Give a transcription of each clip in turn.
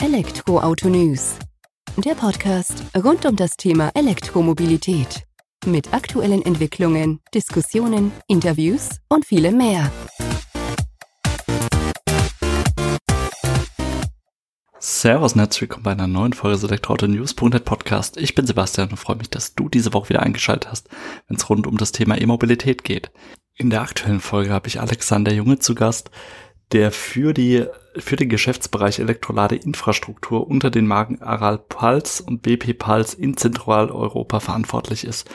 Elektroauto News. Der Podcast rund um das Thema Elektromobilität. Mit aktuellen Entwicklungen, Diskussionen, Interviews und vielem mehr. Servus und herzlich willkommen bei einer neuen Folge des Elektroauto-News.net Podcast. Ich bin Sebastian und freue mich, dass du diese Woche wieder eingeschaltet hast, wenn es rund um das Thema E-Mobilität geht. In der aktuellen Folge habe ich Alexander Junge zu Gast, der für die für den Geschäftsbereich Elektroladeinfrastruktur unter den Marken Aral Pulse und BP Pulse in Zentraleuropa verantwortlich ist.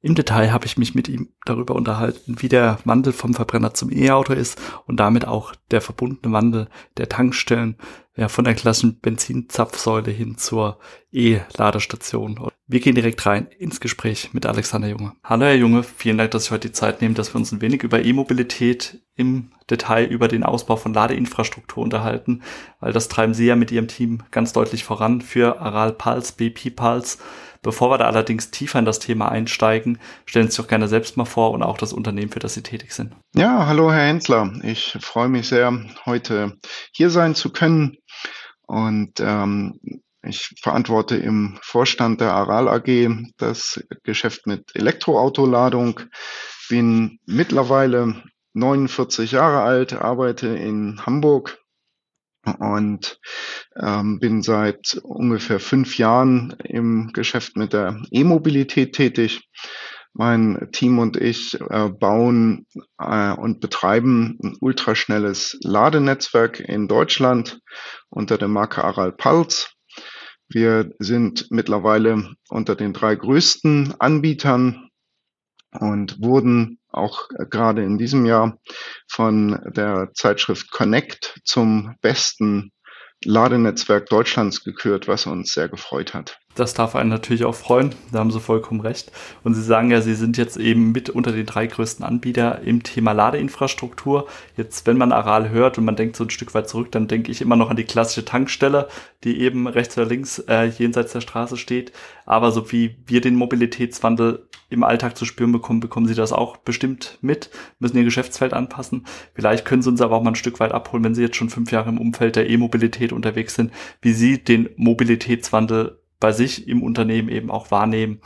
Im Detail habe ich mich mit ihm darüber unterhalten, wie der Wandel vom Verbrenner zum E-Auto ist und damit auch der verbundene Wandel der Tankstellen ja, von der klassischen Benzinzapfsäule hin zur E-Ladestation. Wir gehen direkt rein ins Gespräch mit Alexander Junge. Hallo Herr Junge, vielen Dank, dass Sie heute die Zeit nehmen, dass wir uns ein wenig über E-Mobilität im Detail über den Ausbau von Ladeinfrastruktur unterhalten, weil das treiben Sie ja mit Ihrem Team ganz deutlich voran für Aral Pulse, BP Pulse Bevor wir da allerdings tiefer in das Thema einsteigen, stellen Sie sich doch gerne selbst mal vor und auch das Unternehmen, für das Sie tätig sind. Ja, hallo Herr Hensler. Ich freue mich sehr, heute hier sein zu können. Und ähm, ich verantworte im Vorstand der Aral AG das Geschäft mit Elektroautoladung, bin mittlerweile 49 Jahre alt, arbeite in Hamburg und ähm, bin seit ungefähr fünf Jahren im Geschäft mit der E-Mobilität tätig. Mein Team und ich äh, bauen äh, und betreiben ein ultraschnelles Ladenetzwerk in Deutschland unter der Marke Aral Pulse. Wir sind mittlerweile unter den drei größten Anbietern und wurden auch gerade in diesem Jahr von der Zeitschrift Connect zum besten Ladenetzwerk Deutschlands gekürt, was uns sehr gefreut hat. Das darf einen natürlich auch freuen, da haben Sie vollkommen recht. Und Sie sagen ja, Sie sind jetzt eben mit unter den drei größten Anbieter im Thema Ladeinfrastruktur. Jetzt, wenn man Aral hört und man denkt so ein Stück weit zurück, dann denke ich immer noch an die klassische Tankstelle, die eben rechts oder links äh, jenseits der Straße steht. Aber so wie wir den Mobilitätswandel im Alltag zu spüren bekommen, bekommen Sie das auch bestimmt mit, müssen Ihr Geschäftsfeld anpassen. Vielleicht können Sie uns aber auch mal ein Stück weit abholen, wenn Sie jetzt schon fünf Jahre im Umfeld der E-Mobilität unterwegs sind, wie Sie den Mobilitätswandel bei sich im Unternehmen eben auch wahrnehmen,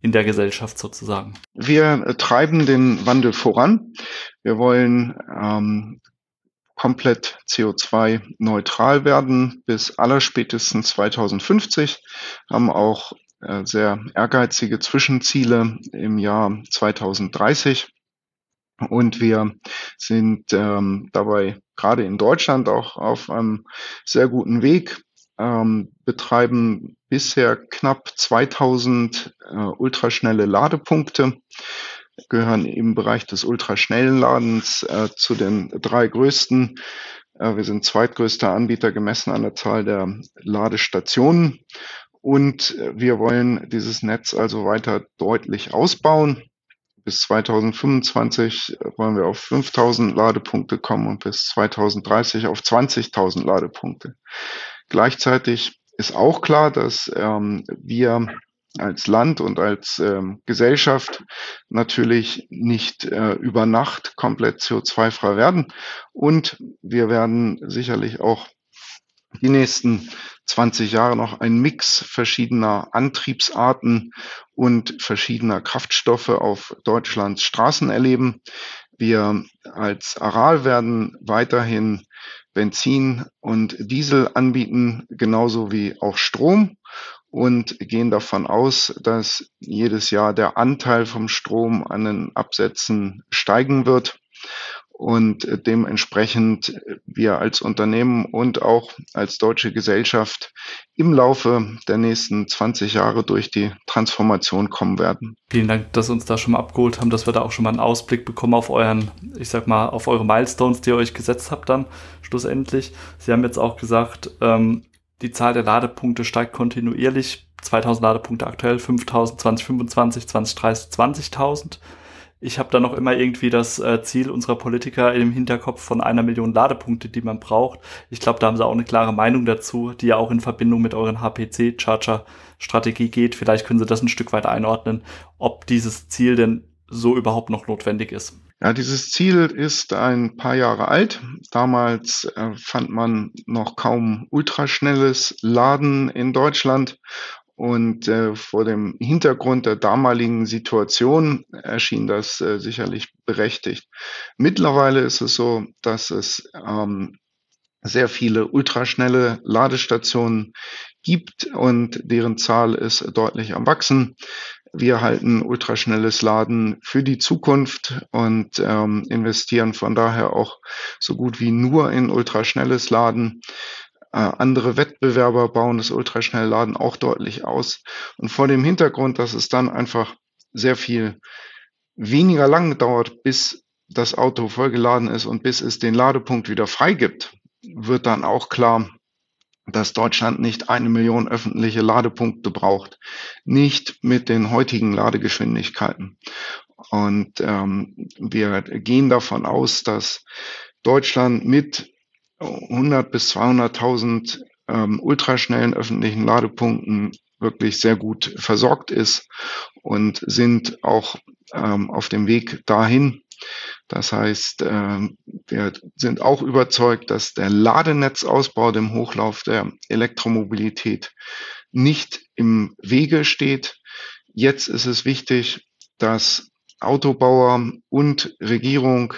in der Gesellschaft sozusagen. Wir treiben den Wandel voran. Wir wollen ähm, komplett CO2-neutral werden bis allerspätestens 2050, haben auch äh, sehr ehrgeizige Zwischenziele im Jahr 2030. Und wir sind ähm, dabei gerade in Deutschland auch auf einem sehr guten Weg, ähm, betreiben bisher knapp 2000 äh, ultraschnelle Ladepunkte, gehören im Bereich des ultraschnellen Ladens äh, zu den drei größten. Äh, wir sind zweitgrößter Anbieter gemessen an der Zahl der Ladestationen und wir wollen dieses Netz also weiter deutlich ausbauen. Bis 2025 wollen wir auf 5000 Ladepunkte kommen und bis 2030 auf 20.000 Ladepunkte. Gleichzeitig ist auch klar, dass ähm, wir als Land und als ähm, Gesellschaft natürlich nicht äh, über Nacht komplett CO2-frei werden. Und wir werden sicherlich auch die nächsten 20 Jahre noch ein Mix verschiedener Antriebsarten und verschiedener Kraftstoffe auf Deutschlands Straßen erleben. Wir als Aral werden weiterhin Benzin und Diesel anbieten, genauso wie auch Strom und gehen davon aus, dass jedes Jahr der Anteil vom Strom an den Absätzen steigen wird und dementsprechend wir als Unternehmen und auch als deutsche Gesellschaft im Laufe der nächsten 20 Jahre durch die Transformation kommen werden. Vielen Dank, dass Sie uns da schon mal abgeholt haben, dass wir da auch schon mal einen Ausblick bekommen auf euren, ich sag mal, auf eure Milestones, die ihr euch gesetzt habt dann schlussendlich. Sie haben jetzt auch gesagt, ähm, die Zahl der Ladepunkte steigt kontinuierlich. 2000 Ladepunkte aktuell, 5000, 2025, 2030, 20.000. Ich habe da noch immer irgendwie das äh, Ziel unserer Politiker im Hinterkopf von einer Million Ladepunkte, die man braucht. Ich glaube, da haben sie auch eine klare Meinung dazu, die ja auch in Verbindung mit euren HPC-Charger-Strategie geht. Vielleicht können Sie das ein Stück weit einordnen, ob dieses Ziel denn so überhaupt noch notwendig ist. Ja, dieses Ziel ist ein paar Jahre alt. Damals äh, fand man noch kaum ultraschnelles Laden in Deutschland. Und äh, vor dem Hintergrund der damaligen Situation erschien das äh, sicherlich berechtigt. Mittlerweile ist es so, dass es ähm, sehr viele ultraschnelle Ladestationen gibt und deren Zahl ist deutlich am Wachsen. Wir halten ultraschnelles Laden für die Zukunft und ähm, investieren von daher auch so gut wie nur in ultraschnelles Laden. Äh, andere Wettbewerber bauen das Ultraschnellladen auch deutlich aus. Und vor dem Hintergrund, dass es dann einfach sehr viel weniger lang dauert, bis das Auto vollgeladen ist und bis es den Ladepunkt wieder freigibt, wird dann auch klar, dass Deutschland nicht eine Million öffentliche Ladepunkte braucht, nicht mit den heutigen Ladegeschwindigkeiten. Und ähm, wir gehen davon aus, dass Deutschland mit 100 bis 200.000 ähm, ultraschnellen öffentlichen Ladepunkten wirklich sehr gut versorgt ist und sind auch ähm, auf dem Weg dahin. Das heißt, äh, wir sind auch überzeugt, dass der Ladenetzausbau dem Hochlauf der Elektromobilität nicht im Wege steht. Jetzt ist es wichtig, dass Autobauer und Regierung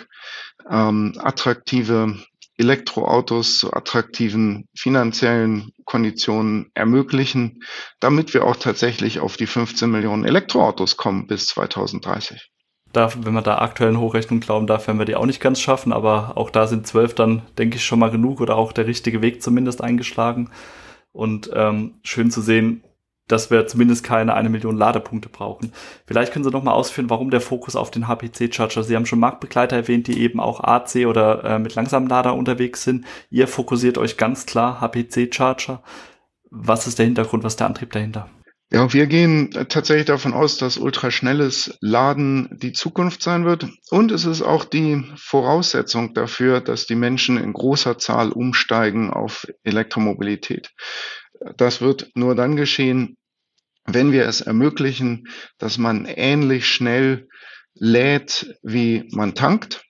ähm, attraktive Elektroautos zu attraktiven finanziellen Konditionen ermöglichen, damit wir auch tatsächlich auf die 15 Millionen Elektroautos kommen bis 2030. Da, wenn wir da aktuellen Hochrechnungen glauben darf, werden wir die auch nicht ganz schaffen, aber auch da sind zwölf dann, denke ich, schon mal genug oder auch der richtige Weg zumindest eingeschlagen. Und ähm, schön zu sehen, dass wir zumindest keine eine Million Ladepunkte brauchen. Vielleicht können Sie noch mal ausführen, warum der Fokus auf den HPC-Charger. Sie haben schon Marktbegleiter erwähnt, die eben auch AC oder äh, mit langsamen Lader unterwegs sind. Ihr fokussiert euch ganz klar HPC-Charger. Was ist der Hintergrund, was ist der Antrieb dahinter? Ja, wir gehen tatsächlich davon aus, dass ultraschnelles Laden die Zukunft sein wird. Und es ist auch die Voraussetzung dafür, dass die Menschen in großer Zahl umsteigen auf Elektromobilität. Das wird nur dann geschehen, wenn wir es ermöglichen, dass man ähnlich schnell lädt, wie man tankt.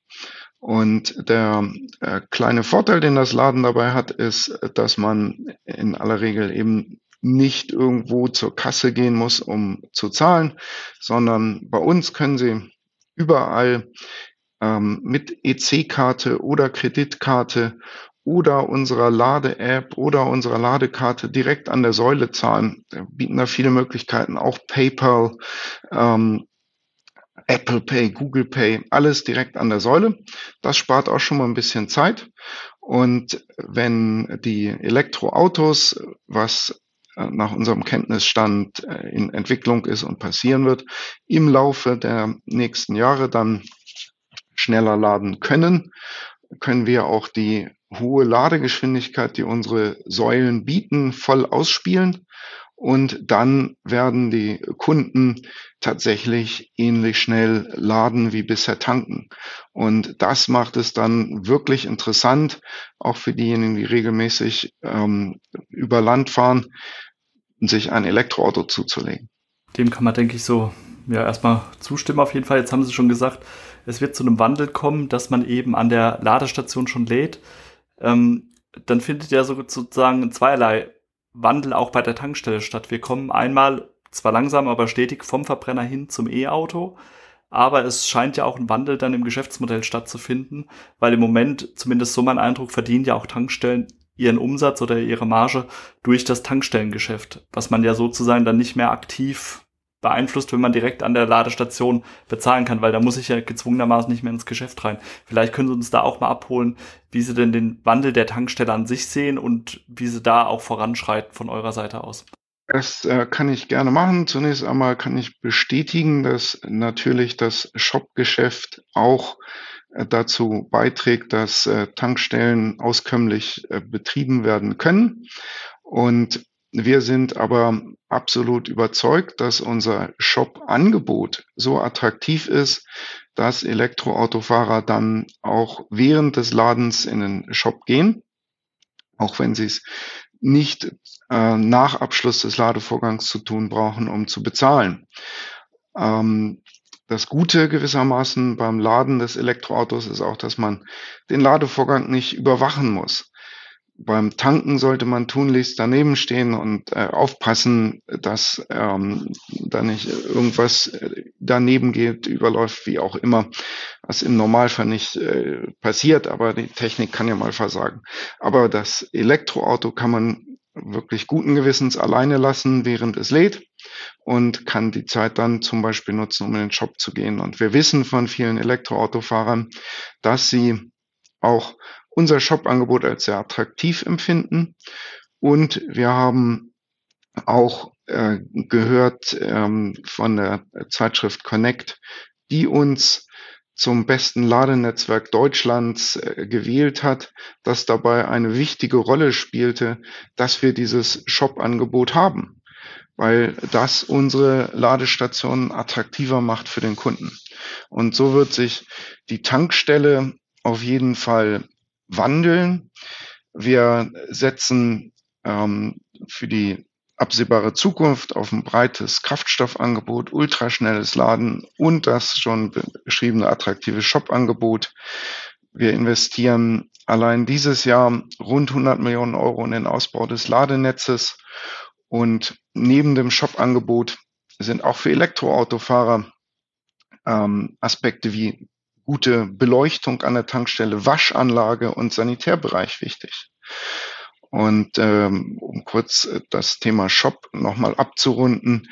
Und der äh, kleine Vorteil, den das Laden dabei hat, ist, dass man in aller Regel eben nicht irgendwo zur Kasse gehen muss, um zu zahlen, sondern bei uns können Sie überall ähm, mit EC-Karte oder Kreditkarte oder unserer Lade-App oder unserer Ladekarte direkt an der Säule zahlen. Wir bieten da viele Möglichkeiten, auch PayPal, ähm, Apple Pay, Google Pay, alles direkt an der Säule. Das spart auch schon mal ein bisschen Zeit. Und wenn die Elektroautos, was äh, nach unserem Kenntnisstand äh, in Entwicklung ist und passieren wird, im Laufe der nächsten Jahre dann schneller laden können, können wir auch die hohe Ladegeschwindigkeit, die unsere Säulen bieten, voll ausspielen. Und dann werden die Kunden tatsächlich ähnlich schnell laden wie bisher tanken. Und das macht es dann wirklich interessant, auch für diejenigen, die regelmäßig ähm, über Land fahren, sich ein Elektroauto zuzulegen. Dem kann man, denke ich, so ja erstmal zustimmen auf jeden Fall. Jetzt haben Sie schon gesagt, es wird zu einem Wandel kommen, dass man eben an der Ladestation schon lädt ähm, dann findet ja sozusagen zweierlei Wandel auch bei der Tankstelle statt. Wir kommen einmal zwar langsam, aber stetig vom Verbrenner hin zum E-Auto. Aber es scheint ja auch ein Wandel dann im Geschäftsmodell stattzufinden, weil im Moment, zumindest so mein Eindruck, verdienen ja auch Tankstellen ihren Umsatz oder ihre Marge durch das Tankstellengeschäft, was man ja sozusagen dann nicht mehr aktiv beeinflusst, wenn man direkt an der Ladestation bezahlen kann, weil da muss ich ja gezwungenermaßen nicht mehr ins Geschäft rein. Vielleicht können Sie uns da auch mal abholen, wie Sie denn den Wandel der Tankstelle an sich sehen und wie Sie da auch voranschreiten von eurer Seite aus. Das äh, kann ich gerne machen. Zunächst einmal kann ich bestätigen, dass natürlich das Shop-Geschäft auch äh, dazu beiträgt, dass äh, Tankstellen auskömmlich äh, betrieben werden können. Und wir sind aber absolut überzeugt, dass unser Shop-Angebot so attraktiv ist, dass Elektroautofahrer dann auch während des Ladens in den Shop gehen, auch wenn sie es nicht äh, nach Abschluss des Ladevorgangs zu tun brauchen, um zu bezahlen. Ähm, das Gute gewissermaßen beim Laden des Elektroautos ist auch, dass man den Ladevorgang nicht überwachen muss. Beim Tanken sollte man tunlichst daneben stehen und äh, aufpassen, dass ähm, da nicht irgendwas äh, daneben geht, überläuft, wie auch immer, was im Normalfall nicht äh, passiert, aber die Technik kann ja mal versagen. Aber das Elektroauto kann man wirklich guten Gewissens alleine lassen, während es lädt und kann die Zeit dann zum Beispiel nutzen, um in den Shop zu gehen. Und wir wissen von vielen Elektroautofahrern, dass sie auch unser Shop-Angebot als sehr attraktiv empfinden. Und wir haben auch äh, gehört ähm, von der Zeitschrift Connect, die uns zum besten Ladenetzwerk Deutschlands äh, gewählt hat, das dabei eine wichtige Rolle spielte, dass wir dieses Shop-Angebot haben, weil das unsere Ladestationen attraktiver macht für den Kunden. Und so wird sich die Tankstelle auf jeden Fall wandeln. Wir setzen ähm, für die absehbare Zukunft auf ein breites Kraftstoffangebot, ultraschnelles Laden und das schon beschriebene attraktive Shop-Angebot. Wir investieren allein dieses Jahr rund 100 Millionen Euro in den Ausbau des Ladenetzes und neben dem Shop-Angebot sind auch für Elektroautofahrer ähm, Aspekte wie gute Beleuchtung an der Tankstelle, Waschanlage und Sanitärbereich wichtig. Und ähm, um kurz äh, das Thema Shop nochmal abzurunden,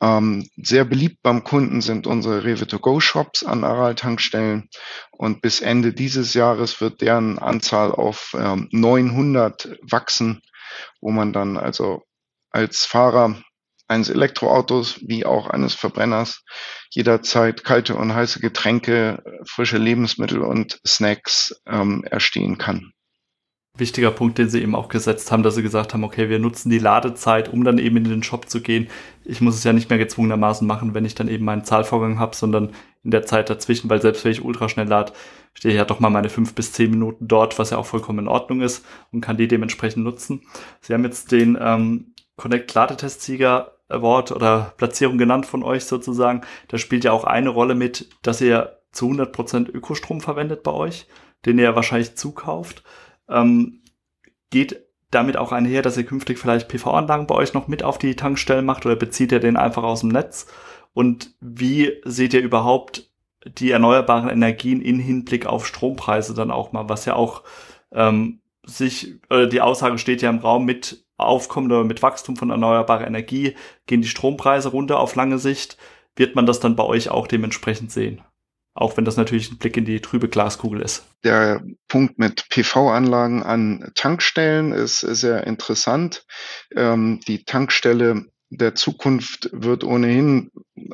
ähm, sehr beliebt beim Kunden sind unsere Rewe-to-go-Shops an Aral-Tankstellen. Und bis Ende dieses Jahres wird deren Anzahl auf ähm, 900 wachsen, wo man dann also als Fahrer eines Elektroautos wie auch eines Verbrenners jederzeit kalte und heiße Getränke, frische Lebensmittel und Snacks ähm, erstehen kann wichtiger Punkt, den sie eben auch gesetzt haben, dass sie gesagt haben, okay, wir nutzen die Ladezeit, um dann eben in den Shop zu gehen. Ich muss es ja nicht mehr gezwungenermaßen machen, wenn ich dann eben meinen Zahlvorgang habe, sondern in der Zeit dazwischen, weil selbst wenn ich ultraschnell lade, stehe ich ja doch mal meine fünf bis zehn Minuten dort, was ja auch vollkommen in Ordnung ist und kann die dementsprechend nutzen. Sie haben jetzt den ähm, Connect Ladetestsieger Award oder Platzierung genannt von euch sozusagen. Da spielt ja auch eine Rolle mit, dass ihr zu 100% Ökostrom verwendet bei euch, den ihr wahrscheinlich zukauft. Ähm, geht damit auch einher, dass ihr künftig vielleicht PV-Anlagen bei euch noch mit auf die Tankstellen macht oder bezieht ihr den einfach aus dem Netz? Und wie seht ihr überhaupt die erneuerbaren Energien in Hinblick auf Strompreise dann auch mal, was ja auch ähm, sich, äh, die Aussage steht ja im Raum mit Aufkommen oder mit Wachstum von erneuerbarer Energie gehen die Strompreise runter auf lange Sicht. Wird man das dann bei euch auch dementsprechend sehen? auch wenn das natürlich ein Blick in die trübe Glaskugel ist. Der Punkt mit PV-Anlagen an Tankstellen ist sehr interessant. Ähm, die Tankstelle der Zukunft wird ohnehin,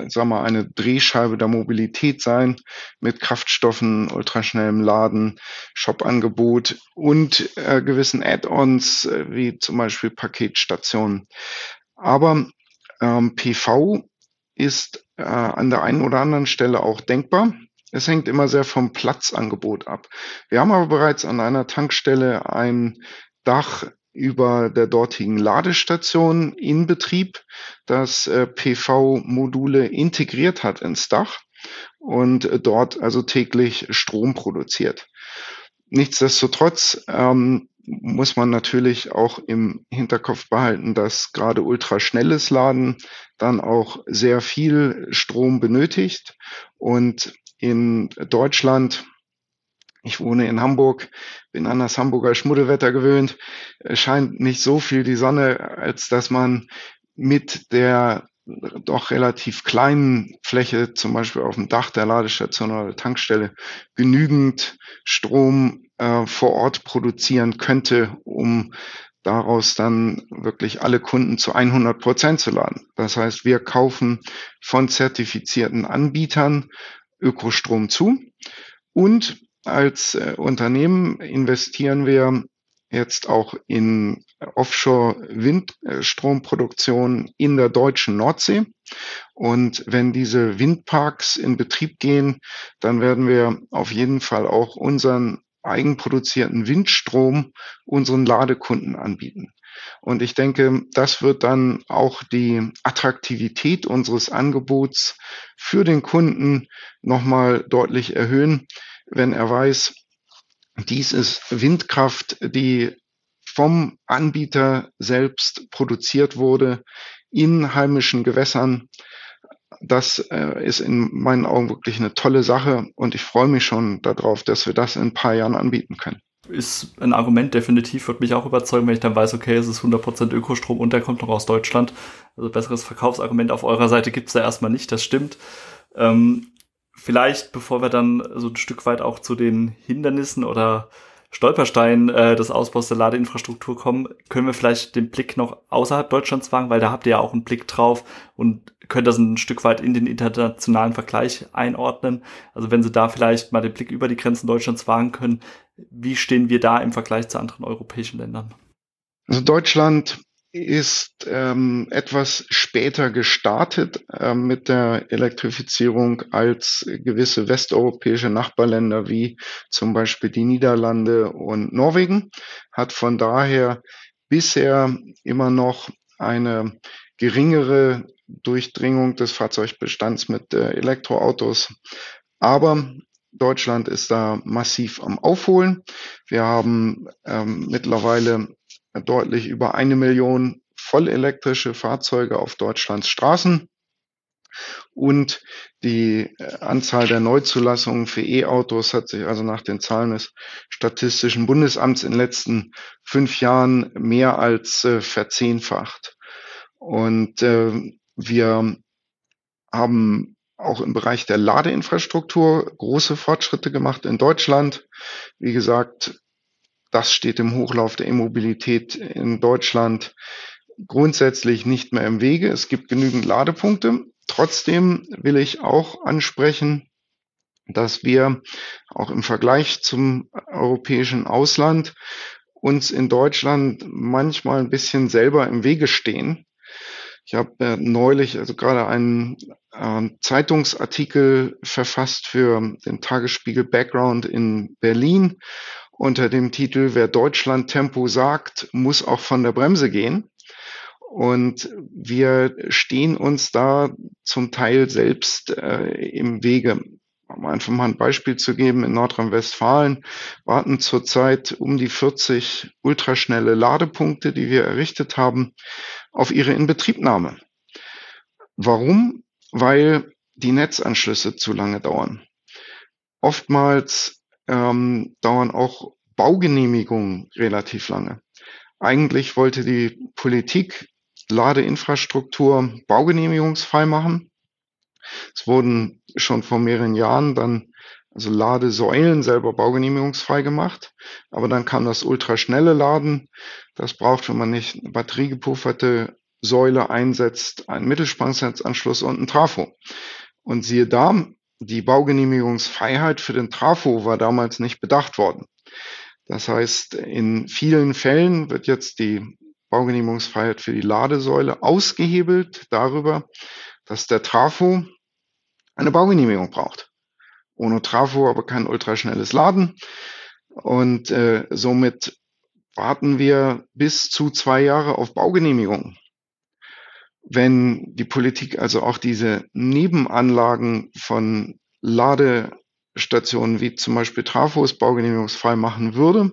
sagen wir, eine Drehscheibe der Mobilität sein mit Kraftstoffen, ultraschnellem Laden, Shop-Angebot und äh, gewissen Add-ons äh, wie zum Beispiel Paketstationen. Aber ähm, PV ist äh, an der einen oder anderen Stelle auch denkbar. Es hängt immer sehr vom Platzangebot ab. Wir haben aber bereits an einer Tankstelle ein Dach über der dortigen Ladestation in Betrieb, das äh, PV-Module integriert hat ins Dach und dort also täglich Strom produziert. Nichtsdestotrotz ähm, muss man natürlich auch im Hinterkopf behalten, dass gerade ultraschnelles Laden dann auch sehr viel Strom benötigt und in Deutschland. Ich wohne in Hamburg, bin an das Hamburger Schmuddelwetter gewöhnt. Es scheint nicht so viel die Sonne, als dass man mit der doch relativ kleinen Fläche, zum Beispiel auf dem Dach der Ladestation oder der Tankstelle, genügend Strom äh, vor Ort produzieren könnte, um daraus dann wirklich alle Kunden zu 100 Prozent zu laden. Das heißt, wir kaufen von zertifizierten Anbietern Ökostrom zu. Und als äh, Unternehmen investieren wir jetzt auch in Offshore-Windstromproduktion in der deutschen Nordsee. Und wenn diese Windparks in Betrieb gehen, dann werden wir auf jeden Fall auch unseren eigenproduzierten Windstrom unseren Ladekunden anbieten. Und ich denke, das wird dann auch die Attraktivität unseres Angebots für den Kunden nochmal deutlich erhöhen, wenn er weiß, dies ist Windkraft, die vom Anbieter selbst produziert wurde in heimischen Gewässern. Das äh, ist in meinen Augen wirklich eine tolle Sache und ich freue mich schon darauf, dass wir das in ein paar Jahren anbieten können ist ein Argument, definitiv wird mich auch überzeugen, wenn ich dann weiß, okay, es ist 100% Ökostrom und der kommt noch aus Deutschland. Also besseres Verkaufsargument auf eurer Seite gibt's da erstmal nicht, das stimmt. Ähm, vielleicht, bevor wir dann so ein Stück weit auch zu den Hindernissen oder Stolpersteinen äh, des Ausbaus der Ladeinfrastruktur kommen, können wir vielleicht den Blick noch außerhalb Deutschlands wagen, weil da habt ihr ja auch einen Blick drauf und könnt das ein Stück weit in den internationalen Vergleich einordnen. Also wenn Sie da vielleicht mal den Blick über die Grenzen Deutschlands wagen können, wie stehen wir da im Vergleich zu anderen europäischen Ländern? Also Deutschland ist ähm, etwas später gestartet äh, mit der Elektrifizierung als gewisse westeuropäische Nachbarländer wie zum Beispiel die Niederlande und Norwegen, hat von daher bisher immer noch eine geringere Durchdringung des Fahrzeugbestands mit äh, Elektroautos. Aber Deutschland ist da massiv am Aufholen. Wir haben ähm, mittlerweile deutlich über eine Million vollelektrische Fahrzeuge auf Deutschlands Straßen. Und die äh, Anzahl der Neuzulassungen für E-Autos hat sich also nach den Zahlen des Statistischen Bundesamts in den letzten fünf Jahren mehr als äh, verzehnfacht. Und äh, wir haben auch im Bereich der Ladeinfrastruktur große Fortschritte gemacht in Deutschland. Wie gesagt, das steht im Hochlauf der E-Mobilität in Deutschland grundsätzlich nicht mehr im Wege. Es gibt genügend Ladepunkte. Trotzdem will ich auch ansprechen, dass wir auch im Vergleich zum europäischen Ausland uns in Deutschland manchmal ein bisschen selber im Wege stehen. Ich habe äh, neulich also gerade einen äh, Zeitungsartikel verfasst für den Tagesspiegel Background in Berlin unter dem Titel Wer Deutschland Tempo sagt, muss auch von der Bremse gehen. Und wir stehen uns da zum Teil selbst äh, im Wege. Um einfach mal ein Beispiel zu geben, in Nordrhein-Westfalen warten zurzeit um die 40 ultraschnelle Ladepunkte, die wir errichtet haben, auf ihre Inbetriebnahme. Warum? Weil die Netzanschlüsse zu lange dauern. Oftmals ähm, dauern auch Baugenehmigungen relativ lange. Eigentlich wollte die Politik Ladeinfrastruktur baugenehmigungsfrei machen. Es wurden schon vor mehreren Jahren dann also Ladesäulen selber baugenehmigungsfrei gemacht. Aber dann kam das ultraschnelle Laden. Das braucht, wenn man nicht eine batteriegepufferte Säule einsetzt, einen Mittelspannungsnetzanschluss und einen Trafo. Und siehe da, die Baugenehmigungsfreiheit für den Trafo war damals nicht bedacht worden. Das heißt, in vielen Fällen wird jetzt die Baugenehmigungsfreiheit für die Ladesäule ausgehebelt darüber, dass der Trafo eine Baugenehmigung braucht. Ohne Trafo aber kein ultraschnelles Laden. Und äh, somit warten wir bis zu zwei Jahre auf Baugenehmigung. Wenn die Politik also auch diese Nebenanlagen von Ladestationen wie zum Beispiel Trafos baugenehmigungsfrei machen würde,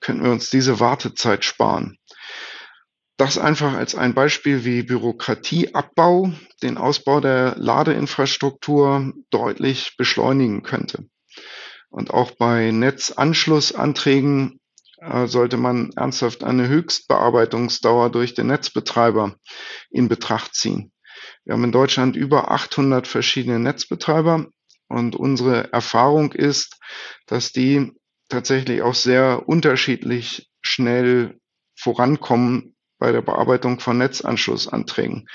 könnten wir uns diese Wartezeit sparen. Das einfach als ein Beispiel, wie Bürokratieabbau den Ausbau der Ladeinfrastruktur deutlich beschleunigen könnte. Und auch bei Netzanschlussanträgen sollte man ernsthaft eine Höchstbearbeitungsdauer durch den Netzbetreiber in Betracht ziehen. Wir haben in Deutschland über 800 verschiedene Netzbetreiber und unsere Erfahrung ist, dass die tatsächlich auch sehr unterschiedlich schnell vorankommen bei der Bearbeitung von Netzanschlussanträgen.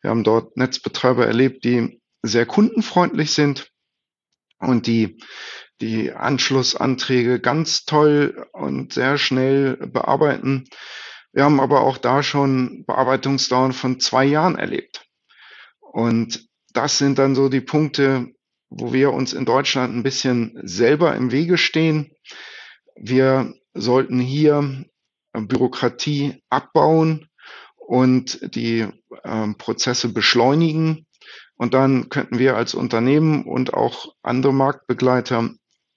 Wir haben dort Netzbetreiber erlebt, die sehr kundenfreundlich sind und die die Anschlussanträge ganz toll und sehr schnell bearbeiten. Wir haben aber auch da schon Bearbeitungsdauern von zwei Jahren erlebt. Und das sind dann so die Punkte, wo wir uns in Deutschland ein bisschen selber im Wege stehen. Wir sollten hier Bürokratie abbauen und die äh, Prozesse beschleunigen. Und dann könnten wir als Unternehmen und auch andere Marktbegleiter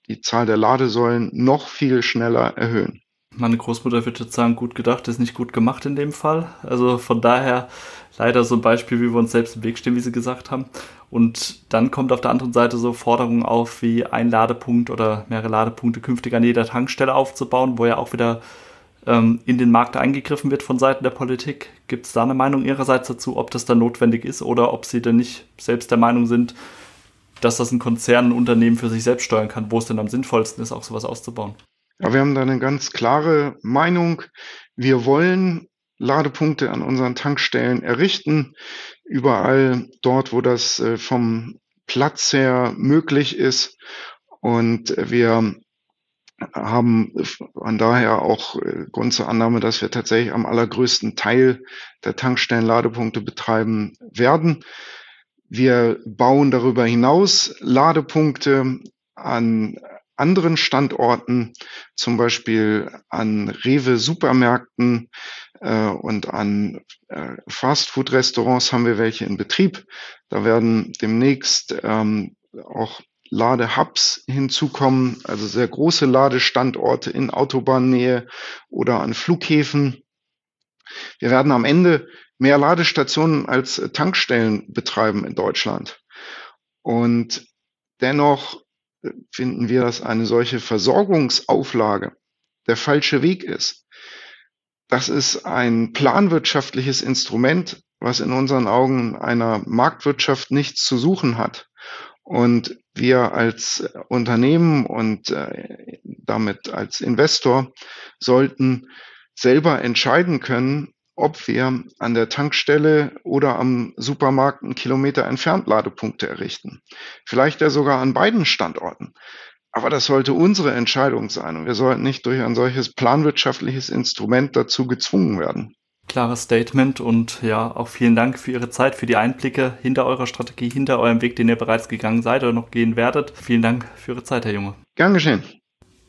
die Zahl der Ladesäulen noch viel schneller erhöhen. Meine Großmutter wird jetzt sagen, gut gedacht ist nicht gut gemacht in dem Fall. Also von daher leider so ein Beispiel, wie wir uns selbst im Weg stehen, wie Sie gesagt haben. Und dann kommt auf der anderen Seite so Forderungen auf, wie ein Ladepunkt oder mehrere Ladepunkte künftig an jeder Tankstelle aufzubauen, wo ja auch wieder ähm, in den Markt eingegriffen wird von Seiten der Politik. Gibt es da eine Meinung Ihrerseits dazu, ob das dann notwendig ist oder ob Sie denn nicht selbst der Meinung sind, dass das ein Konzern, ein Unternehmen für sich selbst steuern kann, wo es denn am sinnvollsten ist, auch sowas auszubauen? Ja, wir haben da eine ganz klare Meinung. Wir wollen Ladepunkte an unseren Tankstellen errichten. Überall dort, wo das äh, vom Platz her möglich ist. Und wir haben von daher auch äh, Grund zur Annahme, dass wir tatsächlich am allergrößten Teil der Tankstellenladepunkte betreiben werden. Wir bauen darüber hinaus Ladepunkte an anderen Standorten, zum Beispiel an Rewe-Supermärkten äh, und an äh, Fastfood-Restaurants haben wir welche in Betrieb. Da werden demnächst ähm, auch Ladehubs hinzukommen, also sehr große Ladestandorte in Autobahnnähe oder an Flughäfen. Wir werden am Ende mehr Ladestationen als Tankstellen betreiben in Deutschland. Und dennoch finden wir, dass eine solche Versorgungsauflage der falsche Weg ist. Das ist ein planwirtschaftliches Instrument, was in unseren Augen einer Marktwirtschaft nichts zu suchen hat. Und wir als Unternehmen und äh, damit als Investor sollten selber entscheiden können, ob wir an der Tankstelle oder am Supermarkt einen Kilometer entfernt Ladepunkte errichten. Vielleicht ja sogar an beiden Standorten. Aber das sollte unsere Entscheidung sein und wir sollten nicht durch ein solches planwirtschaftliches Instrument dazu gezwungen werden. Klares Statement und ja, auch vielen Dank für Ihre Zeit, für die Einblicke hinter eurer Strategie, hinter eurem Weg, den ihr bereits gegangen seid oder noch gehen werdet. Vielen Dank für Ihre Zeit, Herr Junge. Gern geschehen.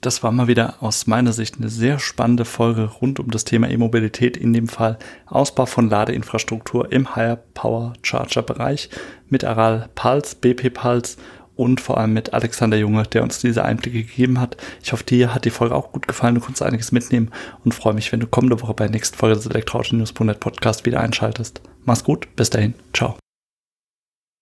Das war mal wieder aus meiner Sicht eine sehr spannende Folge rund um das Thema E-Mobilität, in dem Fall Ausbau von Ladeinfrastruktur im Higher Power Charger Bereich mit Aral Pulse, BP Pulse und vor allem mit Alexander Junge, der uns diese Einblicke gegeben hat. Ich hoffe, dir hat die Folge auch gut gefallen. Du konntest einiges mitnehmen und freue mich, wenn du kommende Woche bei der nächsten Folge des Elektroauto News.net Podcast wieder einschaltest. Mach's gut, bis dahin, ciao.